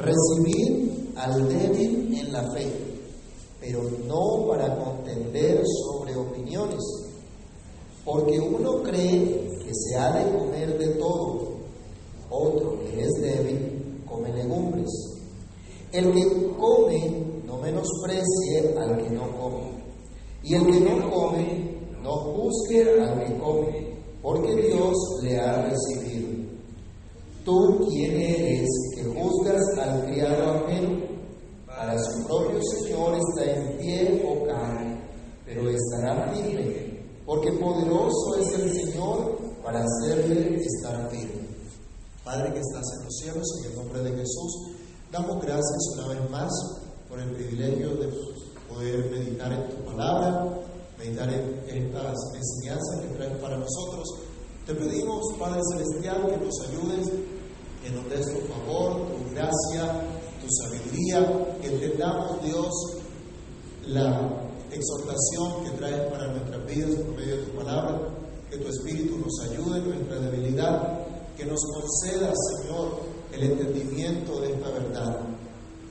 Recibir al débil en la fe, pero no para contender sobre opiniones, porque uno cree que se ha de comer de todo, otro que es débil come legumbres. El que come no menosprecie al que no come, y el que no come no juzgue al que come, porque Dios le ha recibido. ¿Tú quién eres que juzgas al criado ajeno? Para su propio Señor está en pie o cae, pero estará firme, porque poderoso es el Señor para hacerle estar firme. Padre que estás en los cielos, en el nombre de Jesús, damos gracias una vez más por el privilegio de poder meditar en tu palabra, meditar en estas enseñanzas que traes para nosotros. Te pedimos, Padre Celestial, que nos ayudes, que nos des tu favor, tu gracia, tu sabiduría, que entendamos, Dios, la exhortación que traes para nuestras vidas por medio de tu palabra, que tu Espíritu nos ayude en nuestra debilidad, que nos conceda, Señor, el entendimiento de esta verdad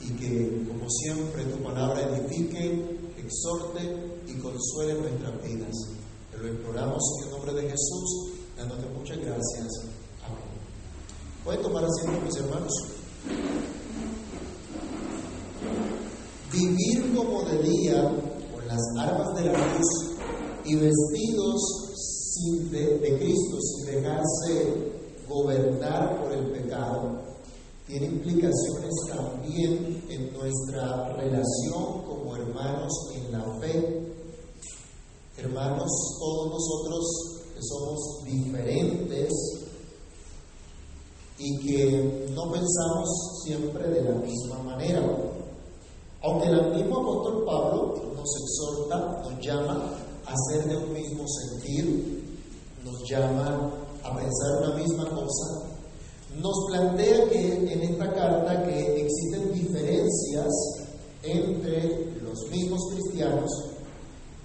y que, como siempre, tu palabra edifique, exhorte y consuele nuestras vidas. Te lo imploramos en el nombre de Jesús, dándote muchas gracias. Pueden tomar asiento, mis hermanos. Vivir como de día, con las armas de la luz y vestidos sin de, de Cristo, sin dejarse gobernar por el pecado, tiene implicaciones también en nuestra relación como hermanos en la fe. Hermanos, todos nosotros que somos diferentes y que no pensamos siempre de la misma manera. Aunque el mismo apóstol Pablo nos exhorta, nos llama a ser de un mismo sentir, nos llama a pensar una misma cosa, nos plantea que en esta carta que existen diferencias entre los mismos cristianos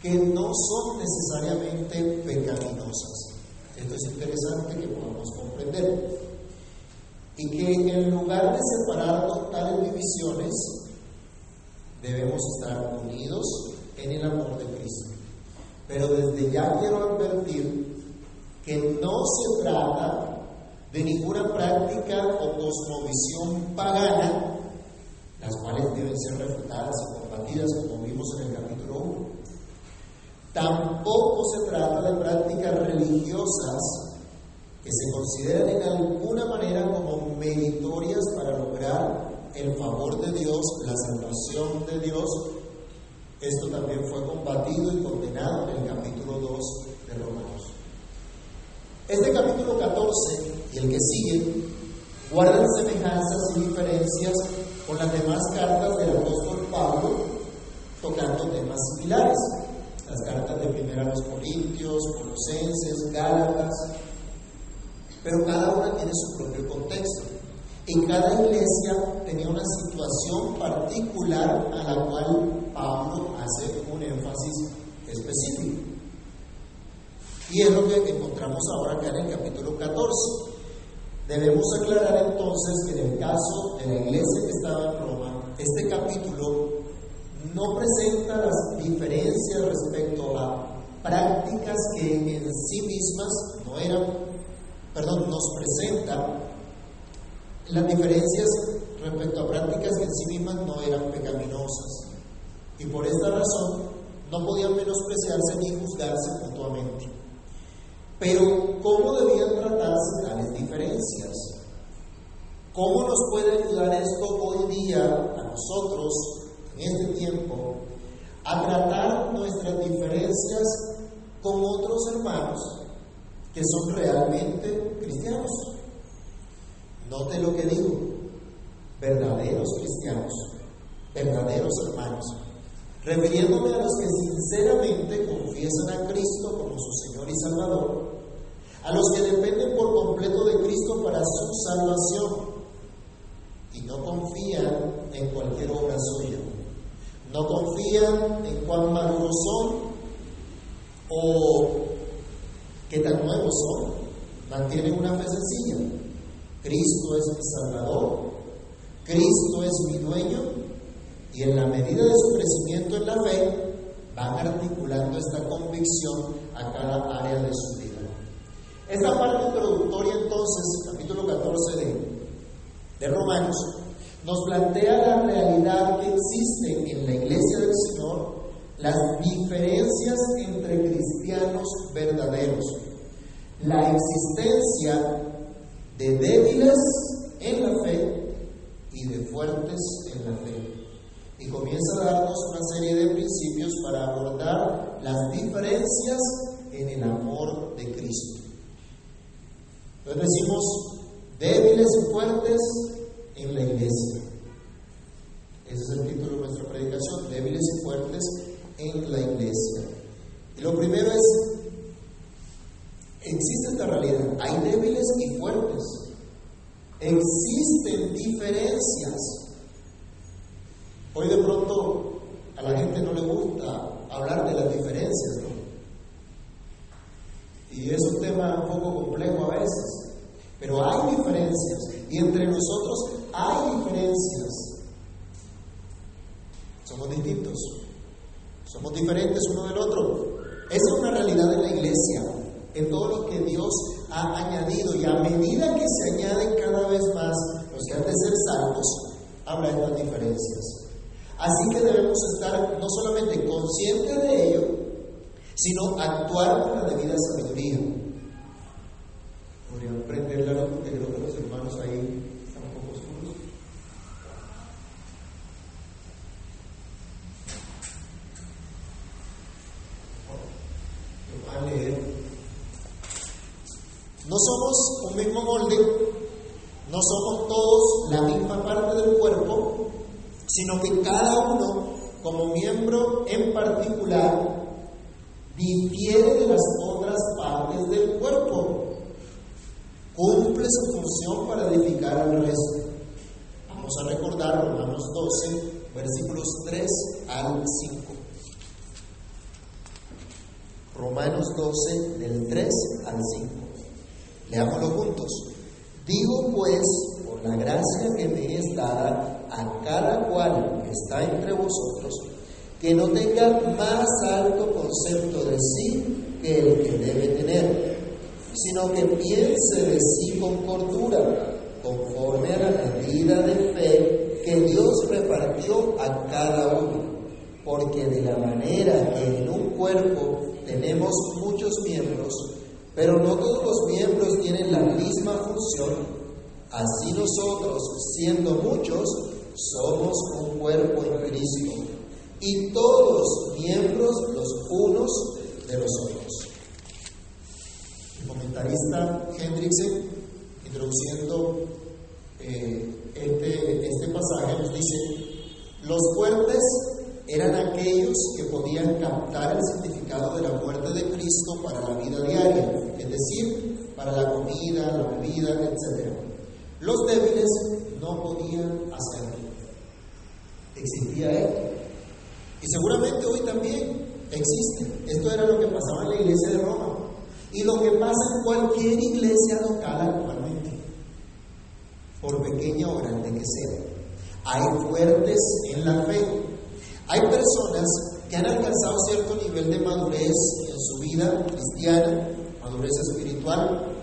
que no son necesariamente pecaminosas. Esto es interesante que podamos comprender. Y que en lugar de separar tales divisiones, debemos estar unidos en el amor de Cristo. Pero desde ya quiero advertir que no se trata de ninguna práctica o cosmovisión pagana, las cuales deben ser refutadas y combatidas como vimos en el capítulo 1. Tampoco se trata de prácticas religiosas que se consideran en alguna manera como meritorias para lograr el favor de Dios, la salvación de Dios. Esto también fue combatido y condenado en el capítulo 2 de Romanos. Este capítulo 14 y el que sigue guardan semejanzas y diferencias con las demás cartas del apóstol Pablo, tocando temas similares. Las cartas de primera a los Corintios, Colosenses, Gálatas, pero cada una tiene su propio contexto. En cada iglesia tenía una situación particular a la cual Pablo hace un énfasis específico. Y es lo que encontramos ahora acá en el capítulo 14. Debemos aclarar entonces que en el caso de la iglesia que estaba en Roma, este capítulo no presenta las diferencias respecto a prácticas que en sí mismas no eran, perdón, nos presenta las diferencias respecto a prácticas que en sí mismas no eran pecaminosas. Y por esta razón no podían menospreciarse ni juzgarse mutuamente. Pero, ¿cómo debían tratarse tales diferencias? ¿Cómo nos puede ayudar esto hoy día a nosotros, en este tiempo, a tratar nuestras diferencias con otros hermanos que son realmente cristianos? Note lo que digo, verdaderos cristianos, verdaderos hermanos, refiriéndome a los que sinceramente confiesan a Cristo como su Señor y Salvador, a los que dependen por completo de Cristo para su salvación. Y no confían en cualquier obra suya, no confían en cuán maduros son o qué tan nuevos son, mantienen una fe sencilla, Cristo es mi Salvador, Cristo es mi dueño, y en la medida de su crecimiento en la fe, van articulando esta convicción a cada área de su vida. Esta parte introductoria entonces, capítulo 14 de, de Romanos, nos plantea la realidad que existe en la iglesia del Señor, las diferencias entre cristianos verdaderos, la existencia de débiles en la fe y de fuertes en la fe. Y comienza a darnos una serie de principios para abordar las diferencias en el amor de Cristo. Entonces decimos débiles y fuertes en la iglesia. Ese es el título de nuestra predicación, débiles y fuertes en la iglesia. Y lo primero es, existe esta realidad, hay débiles y fuertes. Existen diferencias. Hoy de pronto a la gente no le gusta hablar de las diferencias, ¿no? Y es un tema un poco complejo a veces, pero hay diferencias y entre nosotros hay diferencias. Somos distintos, somos diferentes uno del otro. Esa es una realidad de la iglesia, en todo lo que Dios ha añadido y a medida que se añaden cada vez más los que han de ser salvos, habrá estas diferencias. Así que debemos estar no solamente conscientes de ello, sino actuar con la debida sabiduría. Podrían prender la luz porque creo que los hermanos ahí están un poco oscuros. Lo van a leer. No somos un mismo molde, no somos todos la misma parte del cuerpo, sino que cada uno, como miembro en particular, difiere de las otras partes del cuerpo. Cumple su función para edificar al resto. Vamos a recordar Romanos 12, versículos 3 al 5. Romanos 12, del 3 al 5. Leámoslo juntos. Digo pues, por la gracia que me es dada a cada cual que está entre vosotros, que no tenga más alto concepto de sí que el que debe tener, sino que piense de sí con cordura, conforme a la medida de fe que Dios repartió a cada uno. Porque de la manera que en un cuerpo tenemos muchos miembros, pero no todos los miembros tienen la misma función, así nosotros, siendo muchos, somos un cuerpo en Cristo y todos miembros los unos de los otros. El comentarista Hendrickson, introduciendo eh, este, este pasaje, nos dice, los fuertes eran aquellos que podían captar el significado de la muerte de Cristo para la vida diaria, es decir, para la comida, la bebida, etc. Los débiles no podían hacerlo. Existía esto. Y seguramente hoy también existe. Esto era lo que pasaba en la iglesia de Roma. Y lo que pasa en cualquier iglesia local actualmente, por pequeña o grande que sea. Hay fuertes en la fe. Hay personas que han alcanzado cierto nivel de madurez en su vida cristiana, madurez espiritual.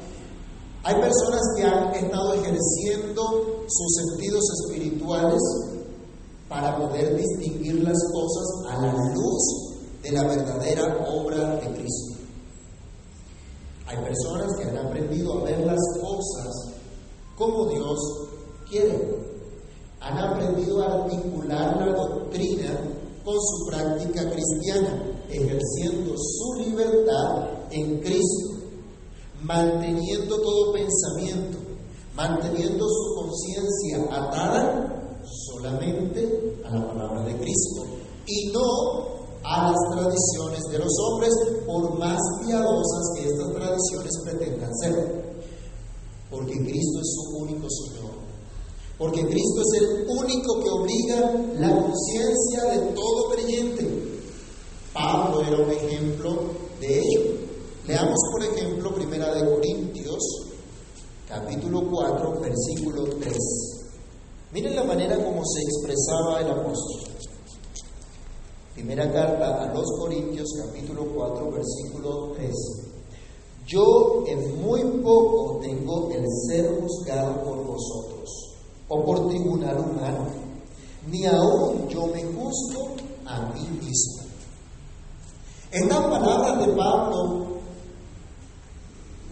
Hay personas que han estado ejerciendo sus sentidos espirituales para poder distinguir las cosas a la luz de la verdadera obra de Cristo. Hay personas que han aprendido a ver las cosas como Dios quiere. Han aprendido a articular la doctrina con su práctica cristiana, ejerciendo su libertad en Cristo, manteniendo todo pensamiento, manteniendo su conciencia atada solamente a la palabra de Cristo y no a las tradiciones de los hombres, por más piadosas que estas tradiciones pretendan ser. Porque Cristo es su único Señor. Porque Cristo es el único que obliga la conciencia de todo creyente. Pablo era un ejemplo de ello. Leamos, por ejemplo, Primera de Corintios, capítulo 4, versículo 3. Miren la manera como se expresaba el apóstol. Primera carta a los Corintios, capítulo 4, versículo 3. Yo en muy poco tengo el ser juzgado por vosotros, o por tribunal humano, ni aún yo me juzgo a mí mismo. Estas palabras de Pablo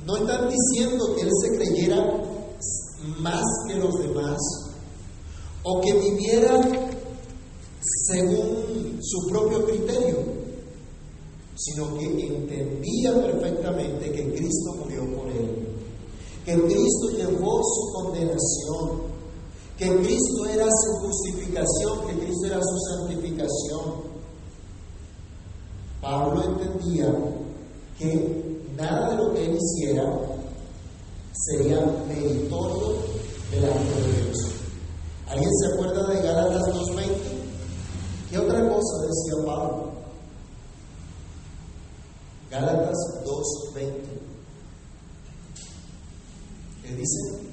no están diciendo que él se creyera más que los demás o que viviera según su propio criterio, sino que entendía perfectamente que Cristo murió por él, que Cristo llevó su condenación, que Cristo era su justificación, que Cristo era su santificación. Pablo entendía que nada de lo que él hiciera sería meritorio delante de Dios. ¿Alguien se acuerda de Gálatas 2.20? ¿Qué otra cosa decía Pablo? Gálatas 2.20. ¿Qué dice?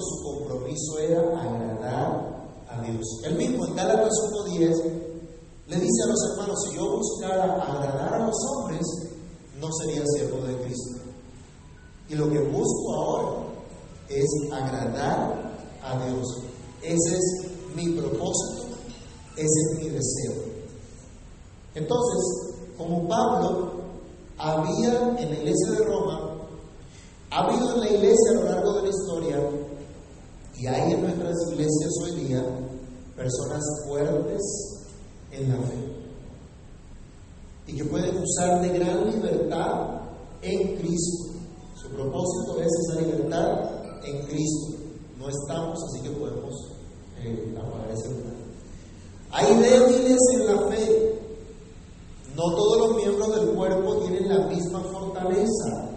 Su compromiso era agradar a Dios. Él mismo en Gálatas 1.10 le dice a los hermanos, si yo buscara agradar a los hombres, no sería siervo de Cristo. Y lo que busco ahora es agradar a Dios. Ese es mi propósito, ese es mi deseo. Entonces, como Pablo había en la iglesia de Roma, ha habido en la iglesia a lo largo de la historia, y hay en nuestras iglesias hoy día personas fuertes en la fe y que pueden usar de gran libertad en Cristo. Su propósito es esa libertad en Cristo. No estamos, así que podemos eh, apagar ese lugar. Hay débiles en la fe. No todos los miembros del cuerpo tienen la misma fortaleza.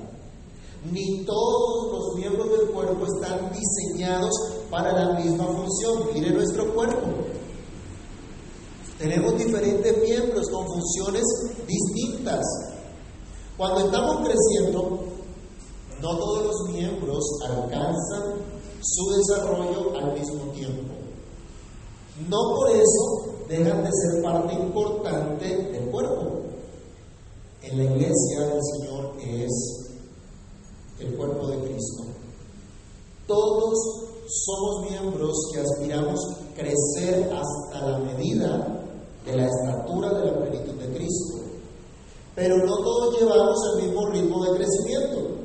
Ni todos los miembros del cuerpo están diseñados para la misma función. Mire nuestro cuerpo. Tenemos diferentes miembros con funciones distintas. Cuando estamos creciendo, no todos los miembros alcanzan su desarrollo al mismo tiempo. No por eso dejan de ser parte importante del cuerpo. En la iglesia del Señor es el cuerpo de Cristo. Todos somos miembros que aspiramos crecer hasta la medida de la estatura de la plenitud de Cristo. Pero no todos llevamos el mismo ritmo de crecimiento.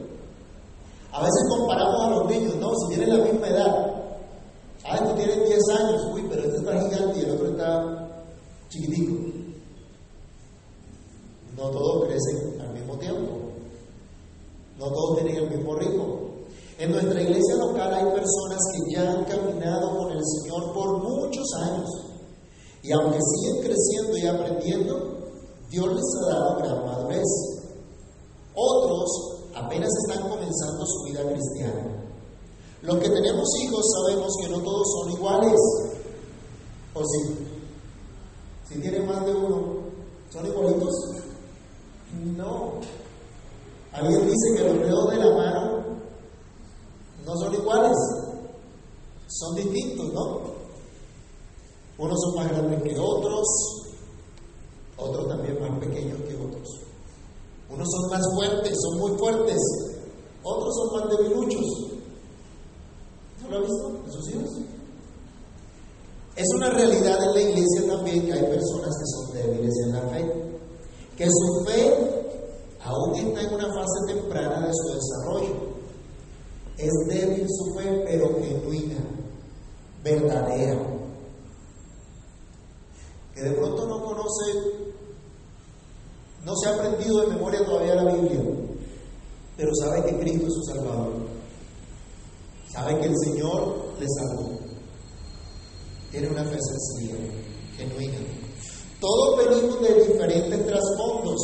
A veces comparamos a los niños, ¿no? Si tienen la misma edad. Ah, estos tienen 10 años, uy, pero este está gigante y el otro está chiquitico. No todos crecen al mismo tiempo. No todos tienen el mismo ritmo. En nuestra iglesia local hay personas que ya han caminado con el Señor por muchos años. Y aunque siguen creciendo y aprendiendo, Dios les ha dado gran madurez. Otros apenas están comenzando su vida cristiana. Los que tenemos hijos sabemos que no todos son iguales. ¿O sí? Si tienen más de uno, ¿son igualitos? No. Alguien dice que los dedos de la mano no son iguales, son distintos, ¿no? Unos son más grandes que otros, otros también más pequeños que otros. Unos son más fuertes, son muy fuertes. Otros son más debiluchos. ¿No lo ha visto en sus hijos? Es una realidad en la iglesia también que hay personas que son débiles en la fe. Que su fe aún está en una fase temprana de su desarrollo. Es débil su fe, pero genuina, verdadera. Que de pronto no conoce no se ha aprendido de memoria todavía la Biblia. pero sabe que Cristo es su Salvador. Sabe que el Señor le salvó. Tiene una fe sencilla, genuina. Todos venimos de diferentes trasfondos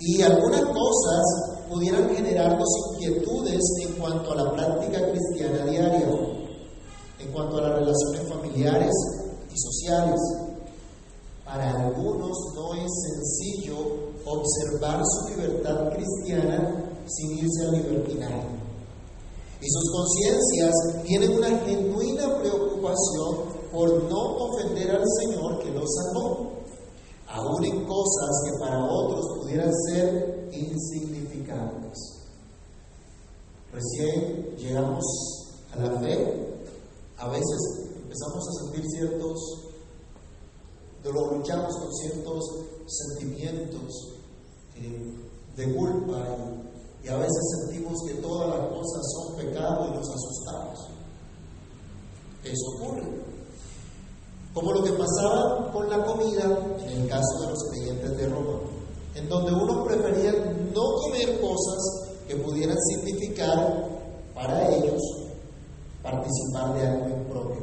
y algunas cosas pudieran generarnos inquietudes en cuanto a la práctica cristiana diaria, en cuanto a las relaciones familiares y sociales. Para algunos no es sencillo observar su libertad cristiana sin irse al libertinaje. Y sus conciencias tienen una genuina preocupación por no ofender al Señor que los salvó, aún en cosas que para otros pudieran ser insignificantes. Recién llegamos a la fe, a veces empezamos a sentir ciertos, lo luchamos con ciertos sentimientos eh, de culpa y, a veces sentimos que todas las cosas son pecado y nos asustamos. Eso ocurre. Como lo que pasaba con la comida en el caso de los creyentes de Roma, en donde uno prefería no comer cosas que pudieran significar para ellos participar de algo impropio.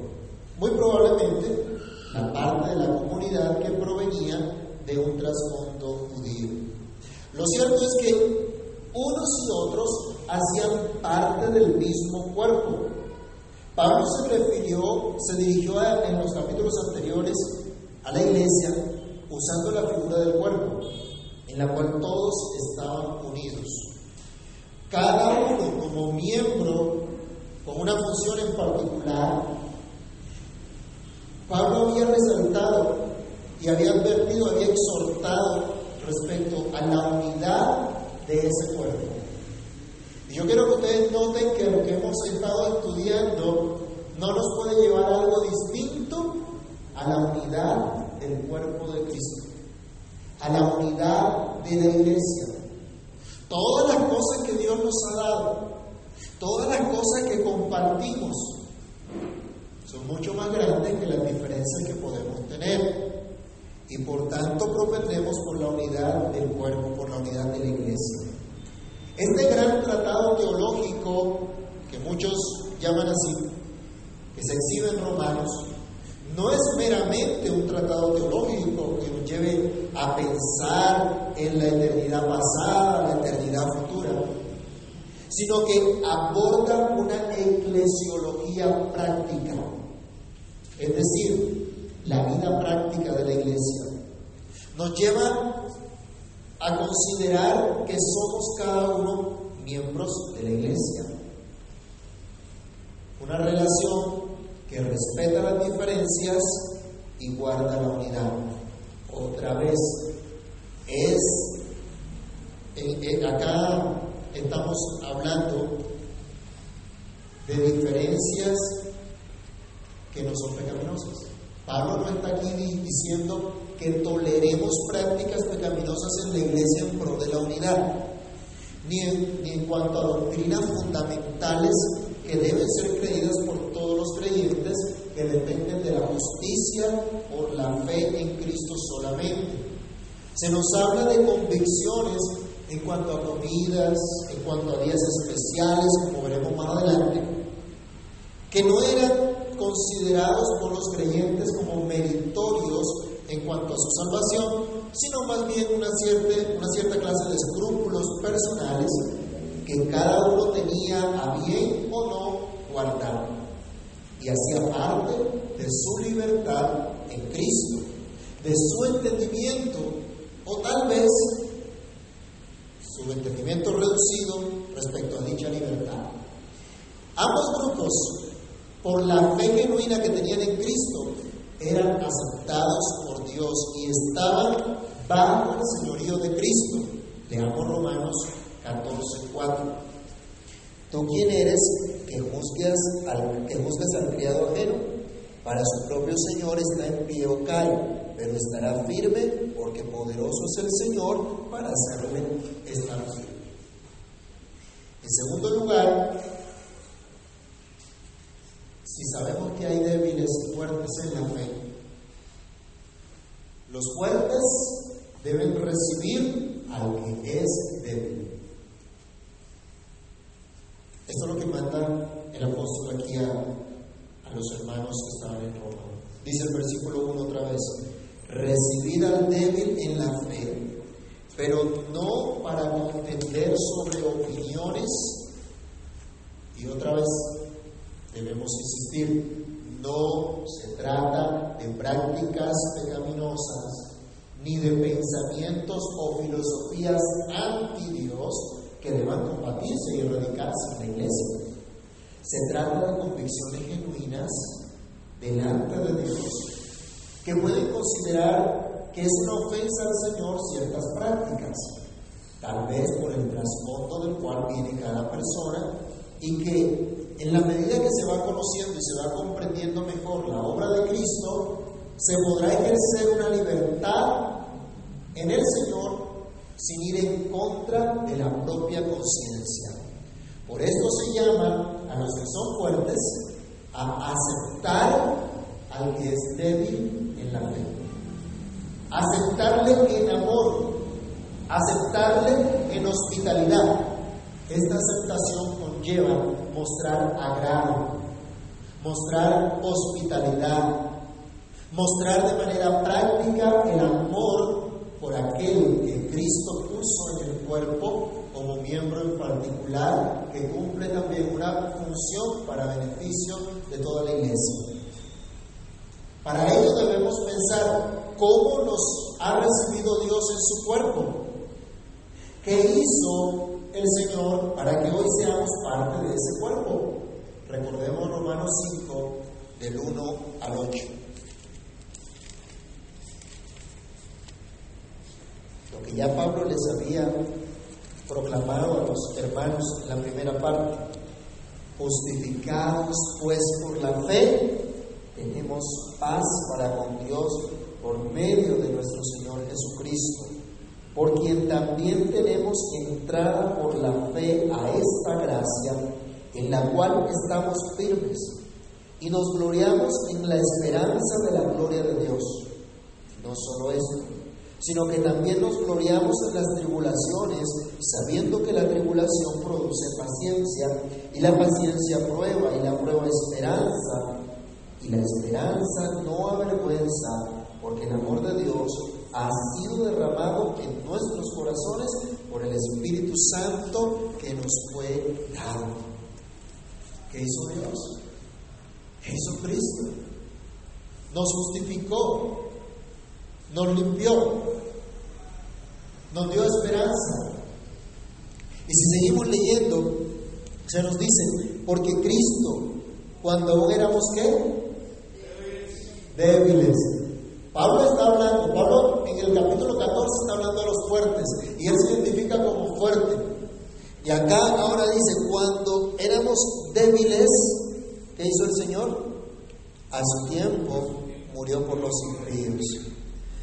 Muy probablemente la parte de la comunidad que provenía de un trasfondo judío. Lo cierto es que unos y otros hacían parte del mismo cuerpo, Pablo se refirió, se dirigió en los capítulos anteriores a la iglesia usando la figura del cuerpo, en la cual todos estaban unidos. Cada uno como miembro, con una función en particular, Pablo había resaltado y había advertido, había exhortado respecto a la unidad de ese cuerpo. Y yo quiero que ustedes noten que lo que hemos estado estudiando no nos puede llevar a algo distinto a la unidad del cuerpo de Cristo, a la unidad de la iglesia. Todas las cosas que Dios nos ha dado, todas las cosas que compartimos, son mucho más grandes que las diferencias que podemos tener. Y por tanto propendemos por la unidad del cuerpo, por la unidad de la iglesia. Este gran tratado teológico, que muchos llaman así, que se exhibe en Romanos, no es meramente un tratado teológico que nos lleve a pensar en la eternidad pasada, la eternidad futura, sino que aborda una eclesiología práctica, es decir, la vida práctica de la iglesia. Nos lleva a considerar que somos cada uno miembros de la iglesia. Una relación que respeta las diferencias y guarda la unidad. Otra vez, es, acá estamos hablando de diferencias que no son pecaminosas. Pablo no está aquí diciendo que toleremos prácticas pecaminosas en la iglesia en pro de la unidad, ni en, cuanto a doctrinas fundamentales que deben ser creídas por todos los creyentes que dependen de la justicia por la fe en Cristo solamente. Se nos habla de convicciones en cuanto a comidas, en cuanto a días especiales, como veremos más adelante, que no eran considerados por los creyentes como meritorios en cuanto a su salvación, sino más bien una cierta, una cierta clase de escrúpulos personales que cada uno tenía a bien o no guardar. Y hacía parte de su libertad en Cristo, de su entendimiento, o tal vez su entendimiento reducido respecto a dicha libertad. Ambos grupos por la fe genuina que tenían en Cristo, eran aceptados por Dios y estaban bajo el señorío de Cristo. Leamos Romanos 14, 4. ¿Tú quién eres que juzgas al, que juzgas al criado ajeno? Para su propio Señor está en pie o cae, pero estará firme porque poderoso es el Señor para hacerle estar firme. En segundo lugar, si sabemos que hay débiles y fuertes en la fe, los fuertes deben recibir al que es débil. manda el apóstol aquí a, a los hermanos que estaban en Roma. Dice el versículo 1 otra vez, recibir al débil en la fe, pero no para contender sobre opiniones. Y otra vez debemos insistir, no se trata de prácticas pecaminosas ni de pensamientos o filosofías anti Dios que deban combatirse y erradicarse en la iglesia. Se trata de convicciones genuinas delante de Dios que pueden considerar que es una ofensa al Señor ciertas prácticas, tal vez por el trasfondo del cual viene cada persona y que en la medida que se va conociendo y se va comprendiendo mejor la obra de Cristo, se podrá ejercer una libertad en el Señor sin ir en contra de la propia conciencia. Por esto se llama a los que son fuertes a aceptar al que es débil en la fe. Aceptarle en amor, aceptarle en hospitalidad. Esta aceptación conlleva mostrar agrado, mostrar hospitalidad, mostrar de manera práctica el amor por aquel que Cristo puso en el cuerpo como miembro en particular que cumple también una función para beneficio de toda la iglesia. Para ello debemos pensar cómo nos ha recibido Dios en su cuerpo, qué hizo el Señor para que hoy seamos parte de ese cuerpo. Recordemos Romanos 5 del 1 al 8. Lo que ya Pablo les había proclamado a los hermanos en la primera parte, justificados pues por la fe, tenemos paz para con Dios por medio de nuestro Señor Jesucristo, por quien también tenemos entrada por la fe a esta gracia, en la cual estamos firmes y nos gloriamos en la esperanza de la gloria de Dios. No solo esto, sino que también nos gloriamos en las tribulaciones, sabiendo que la tribulación produce paciencia, y la paciencia prueba, y la prueba esperanza, y la esperanza no avergüenza, porque el amor de Dios ha sido derramado en nuestros corazones por el Espíritu Santo que nos fue dado. ¿Qué hizo Dios? ¿Qué hizo Cristo? Nos justificó, nos limpió, nos dio esperanza. Y si seguimos leyendo, se nos dice, porque Cristo, cuando aún éramos qué? Débiles. Pablo está hablando, Pablo en el capítulo 14 está hablando de los fuertes y él se identifica como fuerte. Y acá ahora dice, cuando éramos débiles, ¿qué hizo el Señor? A su tiempo murió por los impíos.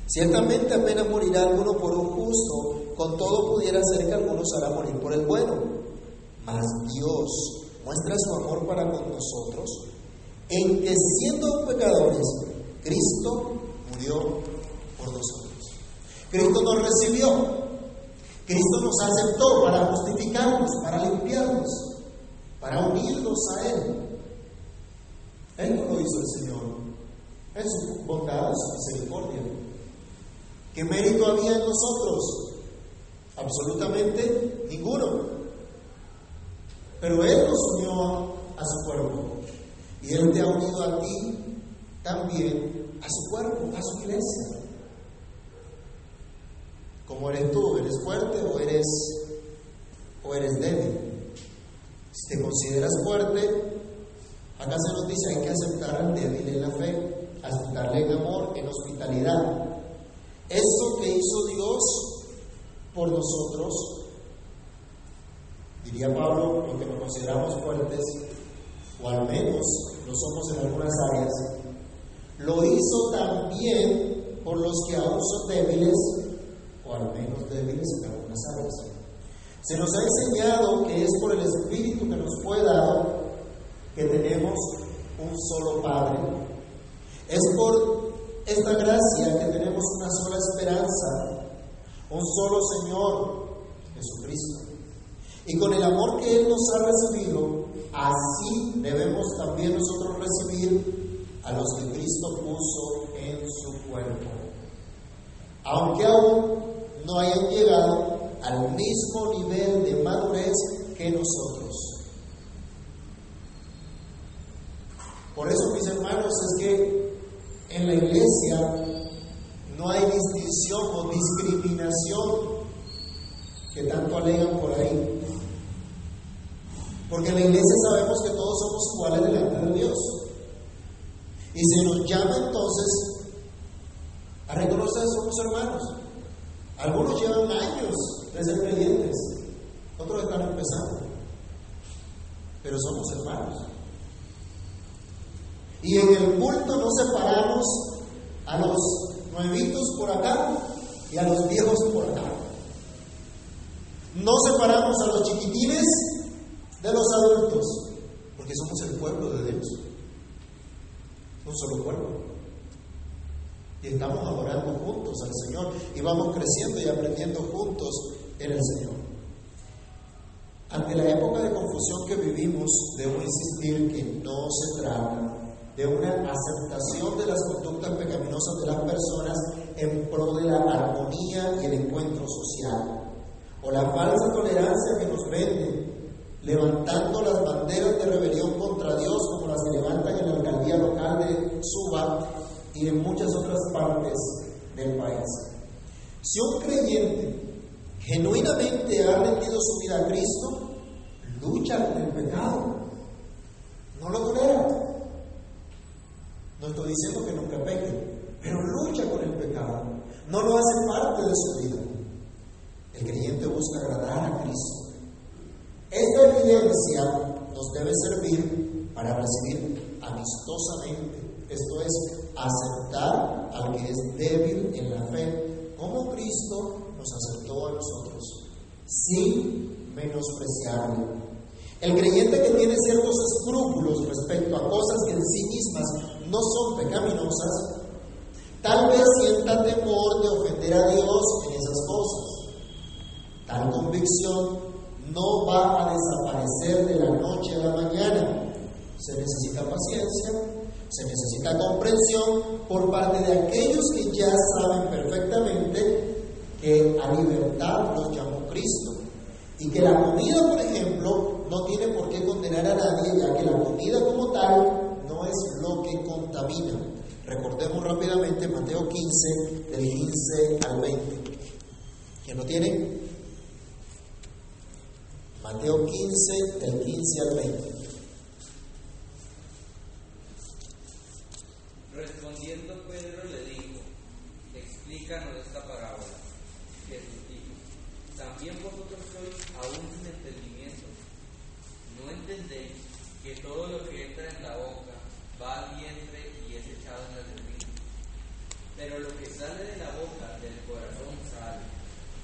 Ciertamente apenas morirá alguno por un justo, con todo pudiera ser que algunos hará morir por el bueno. Mas Dios muestra su amor para con nosotros en que siendo pecadores, Cristo murió por nosotros. Cristo nos recibió. Cristo nos aceptó para justificarnos, para limpiarnos, para unirnos a Él. Él no lo hizo el Señor. Es su bondad, su misericordia. ¿Qué mérito había en nosotros? Absolutamente ninguno. Pero Él nos unió a su cuerpo. Y Él te ha unido a ti también a su cuerpo, a su iglesia. ¿Cómo eres tú? ¿Eres fuerte o eres, o eres débil? Si te consideras fuerte, acá se nos dice hay que aceptar al débil en la fe, aceptarle en amor, en hospitalidad. Eso que hizo Dios por nosotros, diría Pablo, lo que nos consideramos fuertes, o al menos lo somos en algunas áreas, lo hizo también por los que aún son débiles, o al menos débiles en algunas áreas. Se nos ha enseñado que es por el Espíritu que nos fue dado que tenemos un solo Padre. Es por esta gracia que tenemos una sola esperanza, un solo Señor, Jesucristo. Y con el amor que Él nos ha recibido, así debemos también nosotros recibir a los que Cristo puso en su cuerpo. Aunque aún no hayan llegado al mismo nivel de madurez que nosotros. Por eso, mis hermanos, es que en la iglesia no hay distinción o discriminación que tanto alegan por ahí. Porque en la iglesia sabemos que todos somos iguales delante de Dios. Y se nos llama entonces a reconocer que somos hermanos. Algunos llevan años de ser creyentes, otros están empezando, pero somos hermanos. Y en el culto no separamos a los nuevitos por acá y a los viejos por acá. No separamos a los chiquitines de los adultos, porque somos el pueblo de Dios. Un solo pueblo. Y estamos adorando juntos al Señor y vamos creciendo y aprendiendo juntos en el Señor. Ante la época de confusión que vivimos, debo insistir que no se trata de una aceptación de las conductas pecaminosas de las personas en pro de la armonía y el encuentro social, o la falsa tolerancia que nos venden, levantando las banderas de rebelión contra Dios como las que levantan en la alcaldía local de Suba y en muchas otras partes del país. Si un creyente genuinamente ha rendido su vida a Cristo, lucha con el pecado, no lo tolera. No estoy diciendo que nunca peque, pero lucha con el pecado. No lo hace parte de su vida. El creyente busca agradar a Cristo. Esta evidencia nos debe servir para recibir amistosamente, esto es, aceptar al que es débil en la fe, como Cristo nos aceptó a nosotros, sin menospreciarlo. El creyente que tiene ciertos escrúpulos respecto a cosas que en sí mismas no son pecaminosas, tal vez sienta temor de ofender a Dios en esas cosas. Tal convicción no va a desaparecer de la noche a la mañana. Se necesita paciencia, se necesita comprensión por parte de aquellos que ya saben perfectamente que a libertad los llamó Cristo. Y que la comida, por ejemplo, no tiene por qué condenar a nadie, ya que la comida como tal no es lo que contamina. Recordemos rápidamente Mateo 15, del 15 al 20. ¿Quién lo tiene? Mateo 15, del 15 al 20. Respondiendo Pedro le dijo, explícanos esta parábola. Jesús dijo, también vosotros sois aún sin entendimiento. ¿No entendéis que todo lo que entra en la boca va al vientre y es echado en el servicio. Pero lo que sale de la boca del corazón sale,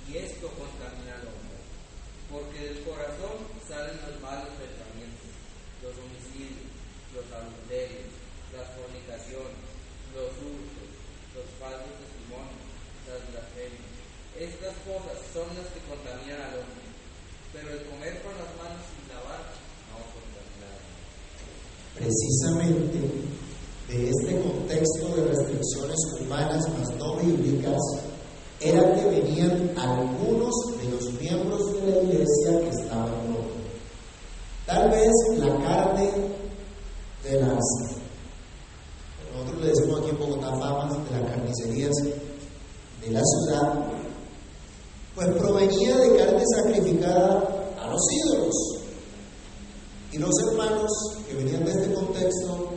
y esto contamina al hombre. Porque del corazón salen los malos pensamientos, los homicidios, los adulterios, las fornicaciones, los hurtos, los falsos testimonios, las blasfemias. Estas cosas son las que contaminan al hombre. Pero el comer con las manos sin lavar no contamina. Precisamente de este contexto de restricciones humanas más no bíblicas era que venían algunos de los miembros de la iglesia que estaban rotos. Tal vez la carne de las, nosotros le decimos aquí en Bogotá famas de las carnicerías de la ciudad, pues provenía de carne sacrificada a los ídolos. Y los hermanos que venían de este contexto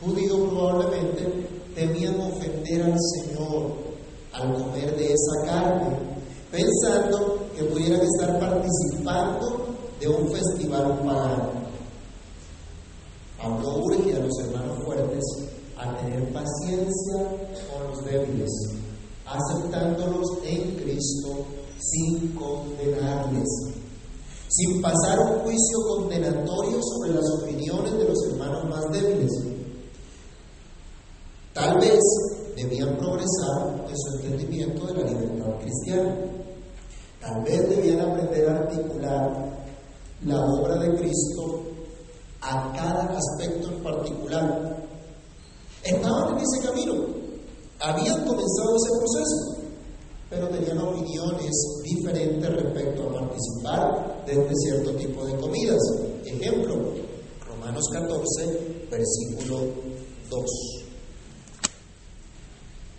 judío probablemente temían ofender al Señor al comer de esa carne, pensando que pudieran estar participando de un festival pagano. Pablo urge a los hermanos fuertes a tener paciencia con los débiles, aceptándolos en Cristo sin condenarles sin pasar un juicio condenatorio sobre las opiniones de los hermanos más débiles. Tal vez debían progresar en su entendimiento de la libertad cristiana. Tal vez debían aprender a articular la obra de Cristo a cada aspecto en particular. Estaban en ese camino, habían comenzado ese proceso, pero tenían opiniones diferentes respecto a participar de este cierto tipo de comidas. Ejemplo, Romanos 14, versículo 2.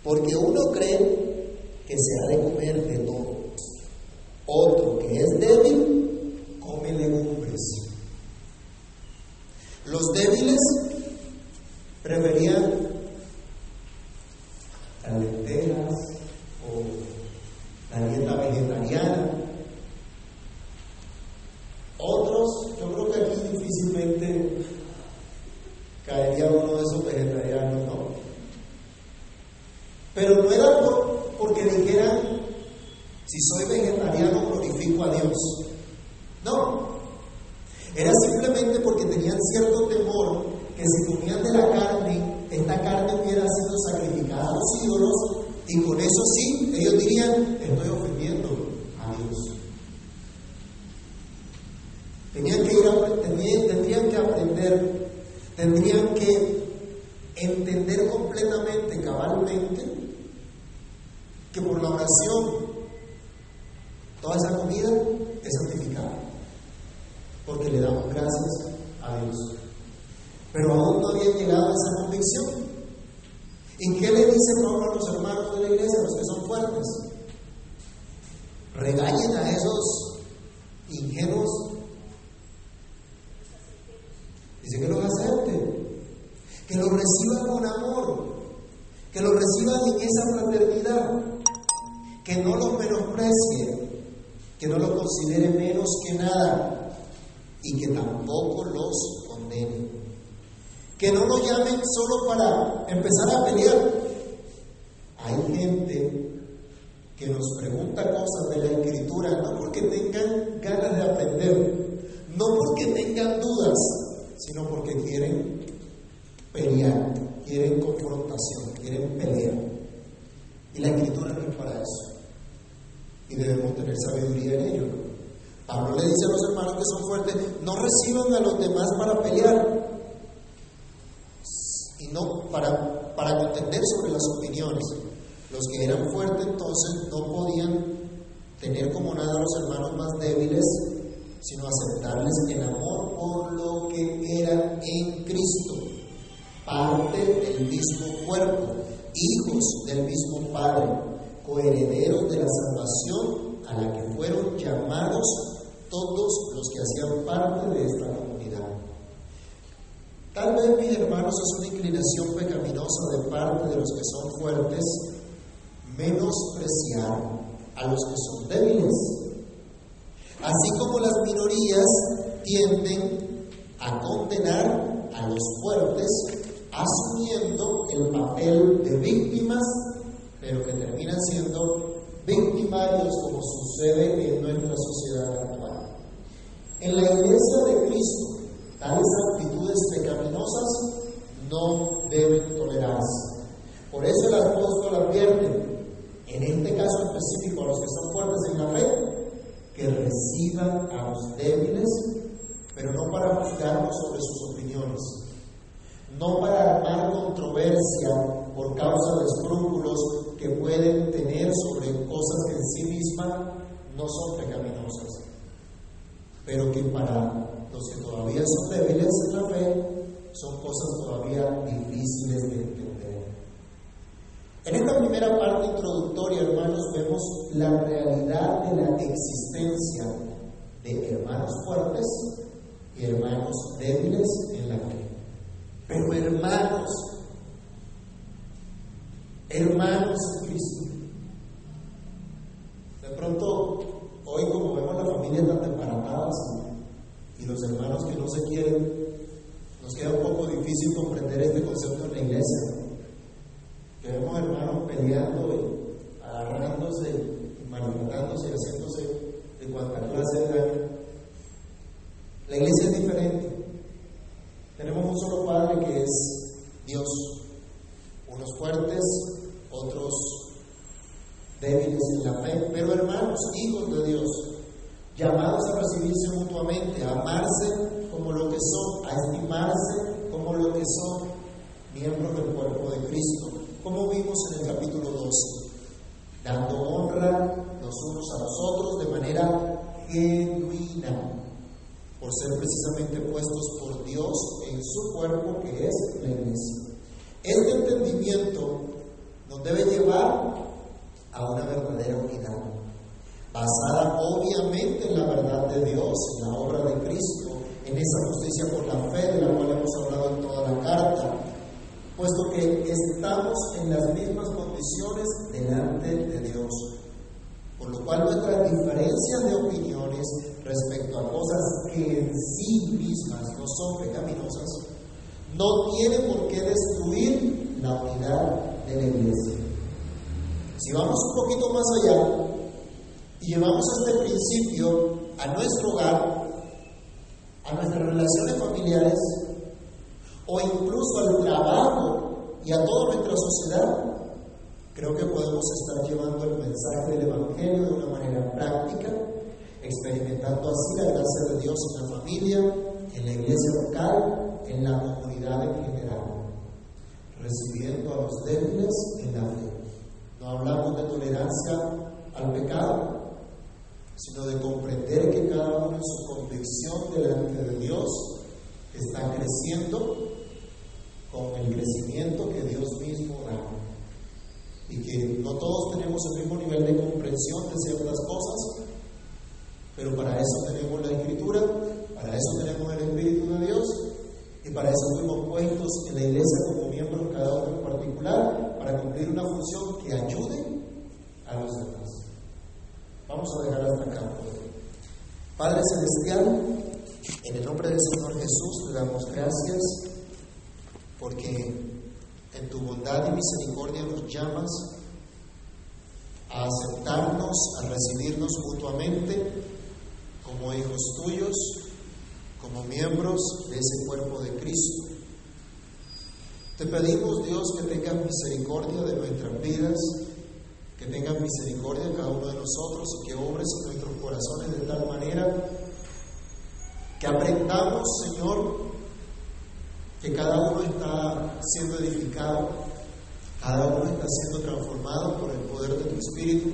Porque uno cree que se ha de comer de todo, otro que es débil come legumbres. Los débiles preferían las lentejas o la dieta vegetariana. Otros, yo creo que aquí difícilmente caería uno de esos vegetarianos, ¿no? Pero no era porque dijeran, si soy vegetariano glorifico a Dios. No, era simplemente porque tenían cierto temor que si comían de la carne, esta carne hubiera sido sacrificada a los ídolos y con eso sí, ellos dirían, estoy ofendiendo a Dios. Tenían que, ir tendrían que aprender, tendrían que entender completamente, cabalmente, que por la oración toda esa comida es santificada porque le damos gracias a Dios. Pero aún no habían llegado a esa convicción. ¿Y qué le dice Pablo a los hermanos de la iglesia, a los que son fuertes? Regañen a esos ingenuos. Dice que los acepten, que los reciban con amor, que los reciban en esa fraternidad, que no los menosprecie, que no los considere menos que nada, y que tampoco los condenen. Que no nos llamen solo para empezar a pelear. Hay gente que nos pregunta cosas de la escritura no porque tengan ganas de aprender, no porque tengan dudas, sino porque quieren pelear, quieren confrontación, quieren pelear. Y la escritura no es para eso. Y debemos tener sabiduría en ello. Pablo le dice a los hermanos que son fuertes, no reciban a los demás para pelear y no para, para contender sobre las opiniones. Los que eran fuertes entonces no podían tener como nada a los hermanos más débiles, sino aceptarles en amor por lo que eran en Cristo, parte del mismo cuerpo, hijos del mismo Padre, coherederos de la salvación a la que fueron llamados todos los que hacían parte de esta comunidad. Tal vez, mis hermanos, es una inclinación pecaminosa de parte de los que son fuertes menospreciar a los que son débiles. Así como las minorías tienden a condenar a los fuertes asumiendo el papel de víctimas, pero que terminan siendo victimarios como sucede en nuestra sociedad actual. En la iglesia de Cristo, tales actitudes pecaminosas no deben tolerarse. Por eso el apóstol advierte, en este caso específico a los que son fuertes en la fe, que reciban a los débiles, pero no para juzgarlos sobre sus opiniones, no para armar controversia por causa de escrúpulos que pueden tener sobre cosas que en sí mismas no son pecaminosas pero que para los que todavía son débiles en la fe, son cosas todavía difíciles de entender. En esta primera parte introductoria, hermanos, vemos la realidad de la existencia hermanos fuertes y hermanos débiles en la fe. Pero hermanos, hermanos en Cristo. De pronto, hoy como vemos la familia tan y los hermanos que no se quieren, nos queda un poco difícil comprender este concepto en la iglesia. Que vemos hermanos peleando y agarrándose, y maltratándose y haciéndose de cuanta clase de daño. La iglesia es diferente. Tenemos un solo Padre que es Dios. Unos fuertes, otros débiles en la fe, pero hermanos, hijos de Dios, llamados a recibirse mutuamente, a amarse como lo que son, a estimarse como lo que son miembros del cuerpo de Cristo, como vimos en el capítulo 12, dando honra los unos a los otros de manera genuina, por ser precisamente puestos por Dios en su cuerpo que es la iglesia. Este entendimiento nos debe llevar a una verdadera unidad, basada obviamente en la verdad de Dios, en la obra de Cristo, en esa justicia por la fe de la cual hemos hablado en toda la carta, puesto que estamos en las mismas condiciones delante de Dios. Por lo cual nuestras diferencias de opiniones respecto a cosas que en sí mismas no son pecaminosas, no tienen por qué destruir la unidad de la iglesia. Si vamos un poquito más allá y llevamos este principio a nuestro hogar, a nuestras relaciones familiares o incluso al trabajo y a toda nuestra sociedad, creo que podemos estar llevando el mensaje del Evangelio de una manera práctica, experimentando así la gracia de Dios en la familia, en la iglesia local, en la comunidad en general, recibiendo a los débiles en la fe. No hablamos de tolerancia al pecado, sino de comprender que cada uno en su convicción delante de Dios está creciendo con el crecimiento que Dios mismo da. Y que no todos tenemos el mismo nivel de comprensión de ciertas cosas, pero para eso tenemos la Escritura, para eso tenemos el Espíritu de Dios y para eso fuimos puestos en la iglesia como miembros cada uno en particular, para cumplir una función que ayude a los demás. Vamos a dejar hasta acá. Padre Celestial, en el nombre del Señor Jesús te damos gracias porque en tu bondad y misericordia nos llamas a aceptarnos, a recibirnos mutuamente como hijos tuyos, como miembros de ese cuerpo de Cristo. Te pedimos, Dios, que tengas misericordia de nuestras vidas, que tengas misericordia cada uno de nosotros y que obres en nuestros corazones de tal manera que aprendamos, Señor, que cada uno está siendo edificado, cada uno está siendo transformado por el poder de tu Espíritu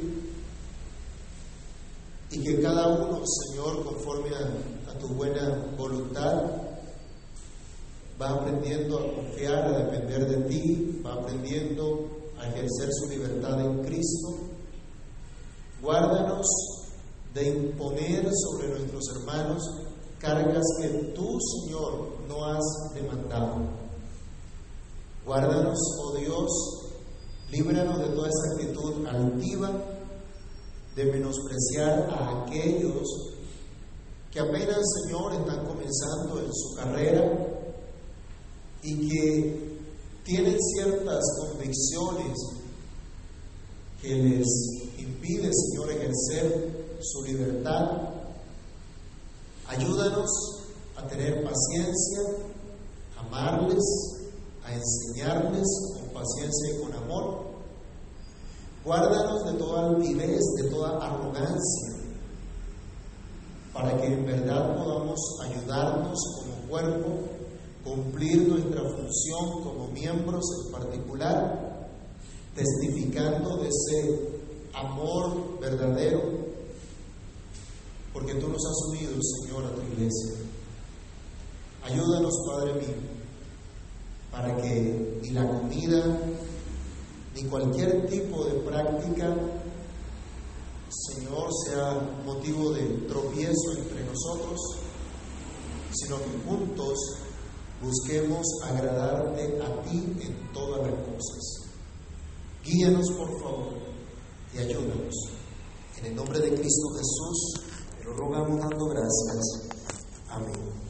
y que cada uno, Señor, conforme a, tu buena voluntad, va aprendiendo a confiar, a depender de ti, va aprendiendo a ejercer su libertad en Cristo. Guárdanos de imponer sobre nuestros hermanos cargas que tú, Señor, no has demandado. Guárdanos, oh Dios, líbranos de toda esa actitud altiva de menospreciar a aquellos que apenas, Señor, están comenzando en su carrera y que tienen ciertas convicciones que les impide, Señor, ejercer su libertad. Ayúdanos a tener paciencia, a amarles, a enseñarles con paciencia y con amor. Guárdanos de toda altivez, de toda arrogancia, para que en verdad podamos ayudarnos como cuerpo, cumplir nuestra función como miembros en particular, testificando de ese amor verdadero, porque tú nos has unido, Señor, a tu iglesia. Ayúdanos, Padre mío, para que ni la comida, ni cualquier tipo de práctica, Señor, sea motivo de tropiezo entre nosotros, sino que juntos busquemos agradarte a ti en todas las cosas. Guíanos, por favor, y ayúdanos. En el nombre de Cristo Jesús, te lo rogamos dando gracias. Amén.